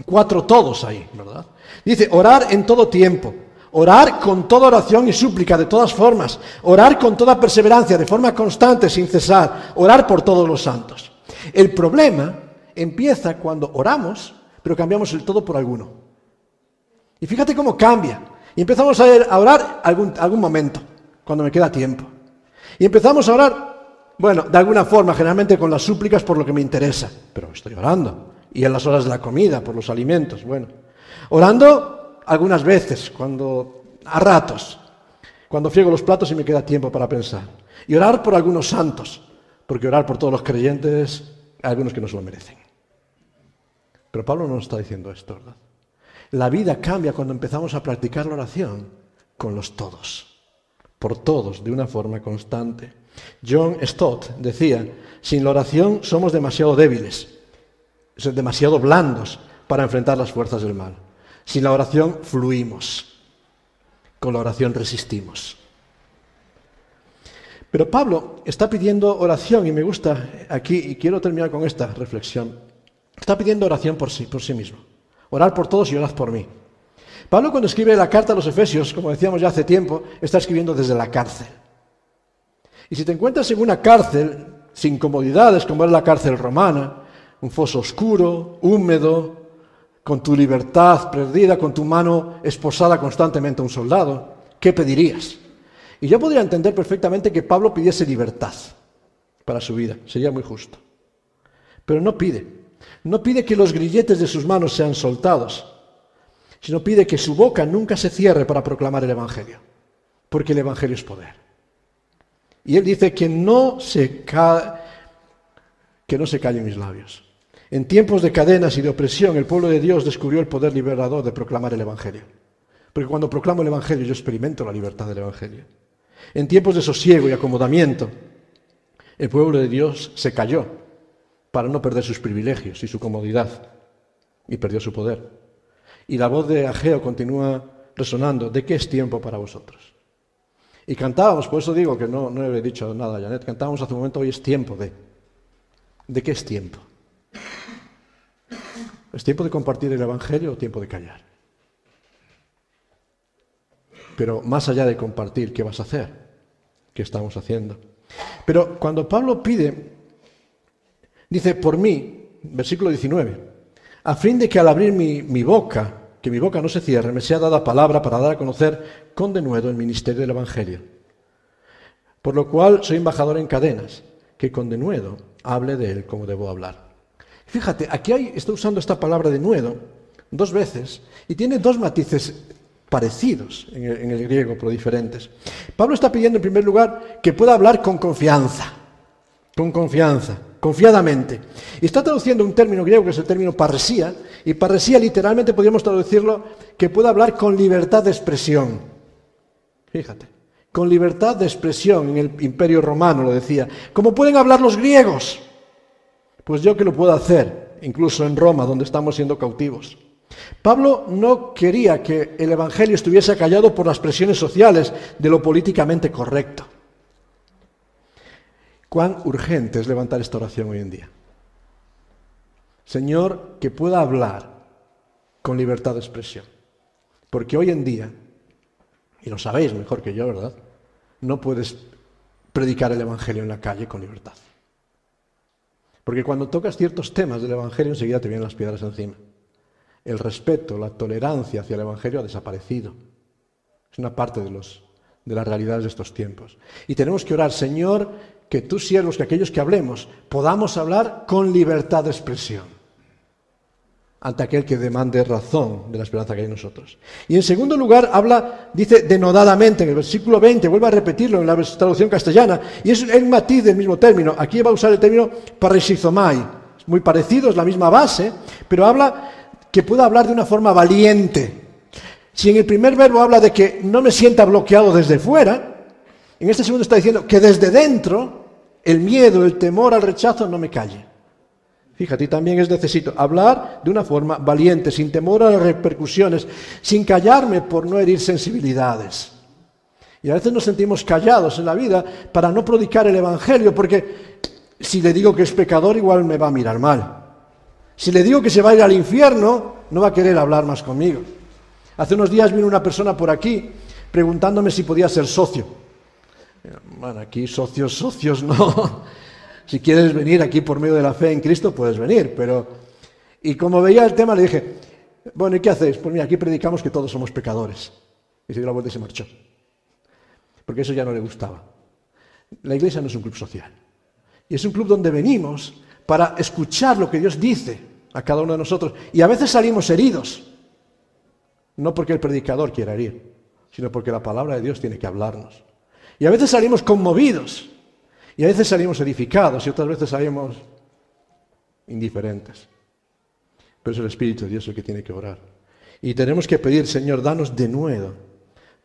cuatro todos ahí, ¿verdad? Dice, orar en todo tiempo. Orar con toda oración y súplica de todas formas. Orar con toda perseverancia, de forma constante, sin cesar. Orar por todos los santos. El problema empieza cuando oramos, pero cambiamos el todo por alguno. Y fíjate cómo cambia. Y empezamos a orar algún, algún momento, cuando me queda tiempo. Y empezamos a orar, bueno, de alguna forma, generalmente con las súplicas por lo que me interesa. Pero estoy orando. Y en las horas de la comida, por los alimentos, bueno. Orando algunas veces, cuando a ratos, cuando friego los platos y me queda tiempo para pensar. Y orar por algunos santos, porque orar por todos los creyentes, algunos que no se lo merecen. Pero Pablo no nos está diciendo esto, ¿verdad? La vida cambia cuando empezamos a practicar la oración con los todos, por todos, de una forma constante. John Stott decía, sin la oración somos demasiado débiles, demasiado blandos para enfrentar las fuerzas del mal. Sin la oración fluimos, con la oración resistimos. Pero Pablo está pidiendo oración y me gusta aquí, y quiero terminar con esta reflexión. Está pidiendo oración por sí, por sí mismo. Orar por todos y orad por mí. Pablo cuando escribe la carta a los Efesios, como decíamos ya hace tiempo, está escribiendo desde la cárcel. Y si te encuentras en una cárcel sin comodidades como era la cárcel romana, un foso oscuro, húmedo, con tu libertad perdida, con tu mano esposada constantemente a un soldado, ¿qué pedirías? Y yo podría entender perfectamente que Pablo pidiese libertad para su vida, sería muy justo. Pero no pide, no pide que los grilletes de sus manos sean soltados, sino pide que su boca nunca se cierre para proclamar el Evangelio, porque el Evangelio es poder. Y él dice que no se, que no se callen mis labios. En tiempos de cadenas y de opresión, el pueblo de Dios descubrió el poder liberador de proclamar el Evangelio. Porque cuando proclamo el Evangelio yo experimento la libertad del Evangelio. En tiempos de sosiego y acomodamiento, el pueblo de Dios se cayó para no perder sus privilegios y su comodidad y perdió su poder. Y la voz de Ageo continúa resonando, ¿de qué es tiempo para vosotros? Y cantábamos, por eso digo que no, no he dicho nada Janet, cantábamos hace un momento, hoy es tiempo de. ¿De qué es tiempo? ¿Es tiempo de compartir el Evangelio o tiempo de callar? Pero más allá de compartir, ¿qué vas a hacer? ¿Qué estamos haciendo? Pero cuando Pablo pide, dice, por mí, versículo 19, a fin de que al abrir mi, mi boca, que mi boca no se cierre, me sea dada palabra para dar a conocer con denuedo el ministerio del Evangelio. Por lo cual soy embajador en cadenas, que con denuedo hable de él como debo hablar. Fíjate, aquí hay, está usando esta palabra denuedo dos veces y tiene dos matices parecidos en el, en el, griego, pero diferentes. Pablo está pidiendo en primer lugar que pueda hablar con confianza, con confianza, confiadamente. Y está traduciendo un término griego que es el término parresía, y parresía literalmente podríamos traducirlo que pueda hablar con libertad de expresión. Fíjate, con libertad de expresión en el imperio romano, lo decía. Como pueden hablar los griegos. Pues yo que lo puedo hacer, incluso en Roma, donde estamos siendo cautivos. Pablo no quería que el Evangelio estuviese callado por las presiones sociales de lo políticamente correcto. ¿Cuán urgente es levantar esta oración hoy en día? Señor, que pueda hablar con libertad de expresión. Porque hoy en día, y lo sabéis mejor que yo, ¿verdad? No puedes predicar el Evangelio en la calle con libertad. Porque cuando tocas ciertos temas del Evangelio enseguida te vienen las piedras encima el respeto, la tolerancia hacia el Evangelio ha desaparecido. Es una parte de, los, de las realidades de estos tiempos. Y tenemos que orar, Señor, que tú siervos, que aquellos que hablemos, podamos hablar con libertad de expresión ante aquel que demande razón de la esperanza que hay en nosotros. Y en segundo lugar, habla, dice denodadamente, en el versículo 20, vuelve a repetirlo en la traducción castellana, y es el matiz del mismo término. Aquí va a usar el término paresizomai, es muy parecido, es la misma base, pero habla que pueda hablar de una forma valiente. Si en el primer verbo habla de que no me sienta bloqueado desde fuera, en este segundo está diciendo que desde dentro el miedo, el temor al rechazo no me calle. Fíjate, también es necesito hablar de una forma valiente, sin temor a las repercusiones, sin callarme por no herir sensibilidades. Y a veces nos sentimos callados en la vida para no predicar el Evangelio, porque si le digo que es pecador, igual me va a mirar mal. Si le digo que se va a ir al infierno, no va a querer hablar más conmigo. Hace unos días vino una persona por aquí preguntándome si podía ser socio. Bueno, aquí socios, socios no. Si quieres venir aquí por medio de la fe en Cristo, puedes venir, pero... Y como veía el tema, le dije, bueno, ¿y qué hacéis? Pues mira, aquí predicamos que todos somos pecadores. Y se dio la vuelta y se marchó. Porque eso ya no le gustaba. La iglesia no es un club social. Y es un club donde venimos para escuchar lo que Dios dice a cada uno de nosotros. Y a veces salimos heridos, no porque el predicador quiera herir, sino porque la palabra de Dios tiene que hablarnos. Y a veces salimos conmovidos, y a veces salimos edificados, y otras veces salimos indiferentes. Pero es el Espíritu de Dios el que tiene que orar. Y tenemos que pedir, Señor, danos de nuevo,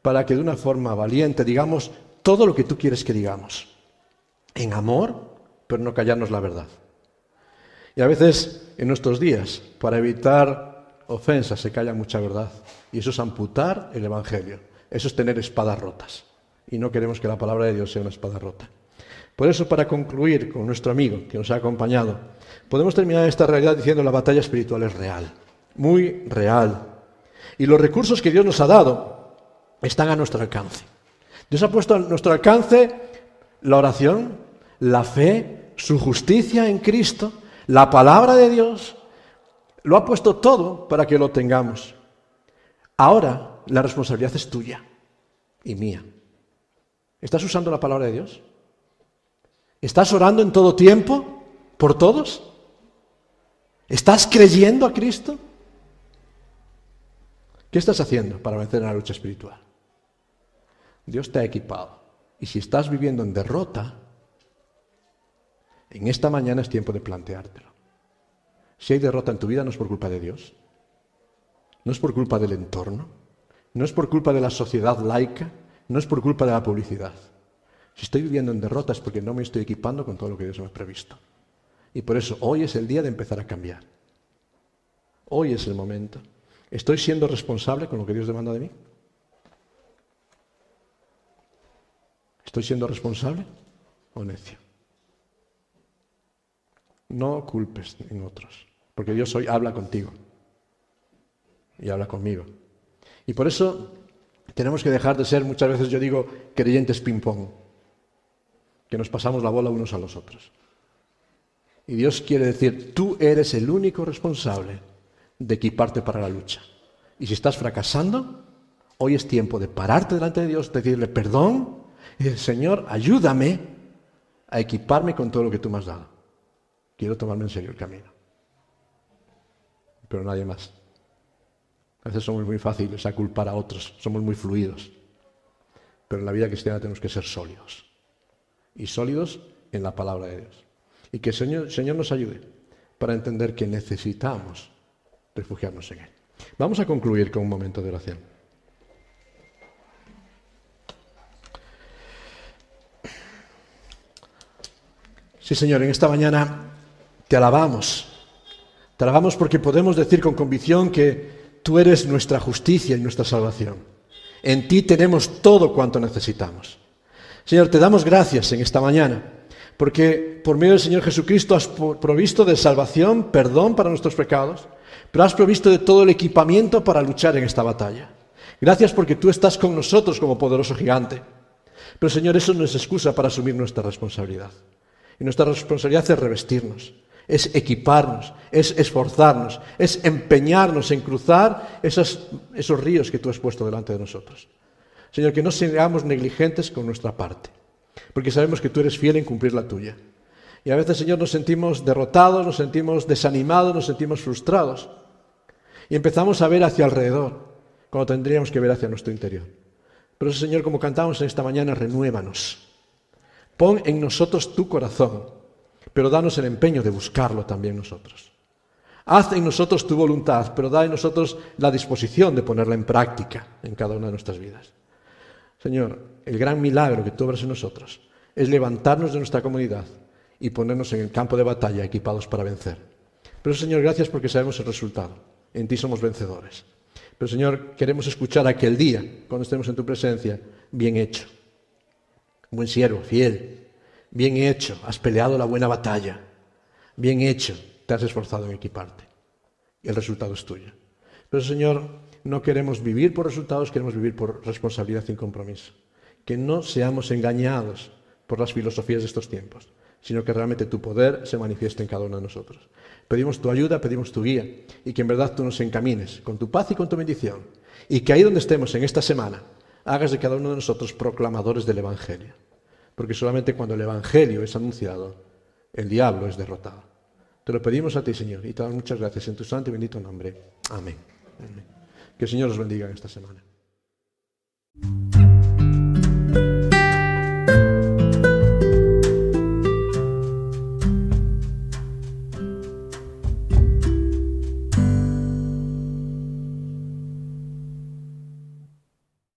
para que de una forma valiente digamos todo lo que tú quieres que digamos. En amor, pero no callarnos la verdad. Y a veces en nuestros días, para evitar ofensas, se calla mucha verdad. Y eso es amputar el Evangelio. Eso es tener espadas rotas. Y no queremos que la palabra de Dios sea una espada rota. Por eso, para concluir con nuestro amigo que nos ha acompañado, podemos terminar esta realidad diciendo la batalla espiritual es real, muy real. Y los recursos que Dios nos ha dado están a nuestro alcance. Dios ha puesto a nuestro alcance la oración, la fe, su justicia en Cristo, la palabra de Dios lo ha puesto todo para que lo tengamos. Ahora la responsabilidad es tuya y mía. ¿Estás usando la palabra de Dios? ¿Estás orando en todo tiempo por todos? ¿Estás creyendo a Cristo? ¿Qué estás haciendo para vencer en la lucha espiritual? Dios te ha equipado. Y si estás viviendo en derrota, en esta mañana es tiempo de planteártelo. Si hay derrota en tu vida no es por culpa de Dios, no es por culpa del entorno, no es por culpa de la sociedad laica, no es por culpa de la publicidad. Si estoy viviendo en derrota es porque no me estoy equipando con todo lo que Dios me ha previsto. Y por eso hoy es el día de empezar a cambiar. Hoy es el momento. ¿Estoy siendo responsable con lo que Dios demanda de mí? ¿Estoy siendo responsable o necio? No culpes en otros, porque Dios hoy habla contigo y habla conmigo. Y por eso tenemos que dejar de ser, muchas veces yo digo, creyentes ping-pong, que nos pasamos la bola unos a los otros. Y Dios quiere decir, tú eres el único responsable de equiparte para la lucha. Y si estás fracasando, hoy es tiempo de pararte delante de Dios, decirle perdón y decir, Señor, ayúdame a equiparme con todo lo que tú me has dado. Quiero tomarme en serio el camino. Pero nadie más. A veces somos muy fáciles a culpar a otros, somos muy fluidos. Pero en la vida cristiana tenemos que ser sólidos. Y sólidos en la palabra de Dios. Y que el Señor, Señor nos ayude para entender que necesitamos refugiarnos en Él. Vamos a concluir con un momento de oración. Sí, Señor, en esta mañana te alabamos. Te alabamos porque podemos decir con convicción que tú eres nuestra justicia y nuestra salvación. En ti tenemos todo cuanto necesitamos. Señor, te damos gracias en esta mañana porque por medio del Señor Jesucristo has provisto de salvación, perdón para nuestros pecados, pero has provisto de todo el equipamiento para luchar en esta batalla. Gracias porque tú estás con nosotros como poderoso gigante. Pero Señor, eso no es excusa para asumir nuestra responsabilidad. Y nuestra responsabilidad es revestirnos, es equiparnos, es esforzarnos, es empeñarnos en cruzar esos, esos ríos que tú has puesto delante de nosotros. Señor, que no seamos negligentes con nuestra parte, porque sabemos que tú eres fiel en cumplir la tuya. Y a veces, Señor, nos sentimos derrotados, nos sentimos desanimados, nos sentimos frustrados. Y empezamos a ver hacia alrededor, cuando tendríamos que ver hacia nuestro interior. Pero Señor, como cantamos en esta mañana, renuévanos. Pon en nosotros tu corazón, pero danos el empeño de buscarlo también nosotros. Haz en nosotros tu voluntad, pero da en nosotros la disposición de ponerla en práctica en cada una de nuestras vidas. Señor, el gran milagro que tú obras en nosotros es levantarnos de nuestra comunidad y ponernos en el campo de batalla equipados para vencer. Pero Señor, gracias porque sabemos el resultado en ti somos vencedores. Pero Señor, queremos escuchar aquel día, cuando estemos en tu presencia, bien hecho. Buen siervo, fiel, bien hecho, has peleado la buena batalla, bien hecho, te has esforzado en equiparte. Y el resultado es tuyo. Pero Señor, no queremos vivir por resultados, queremos vivir por responsabilidad y compromiso. Que no seamos engañados por las filosofías de estos tiempos, sino que realmente tu poder se manifieste en cada uno de nosotros. Pedimos tu ayuda, pedimos tu guía y que en verdad tú nos encamines con tu paz y con tu bendición. Y que ahí donde estemos en esta semana, hagas de cada uno de nosotros proclamadores del Evangelio. Porque solamente cuando el Evangelio es anunciado, el diablo es derrotado. Te lo pedimos a ti, Señor, y te damos muchas gracias en tu santo y bendito nombre. Amén. Amén. Que el Señor os bendiga en esta semana.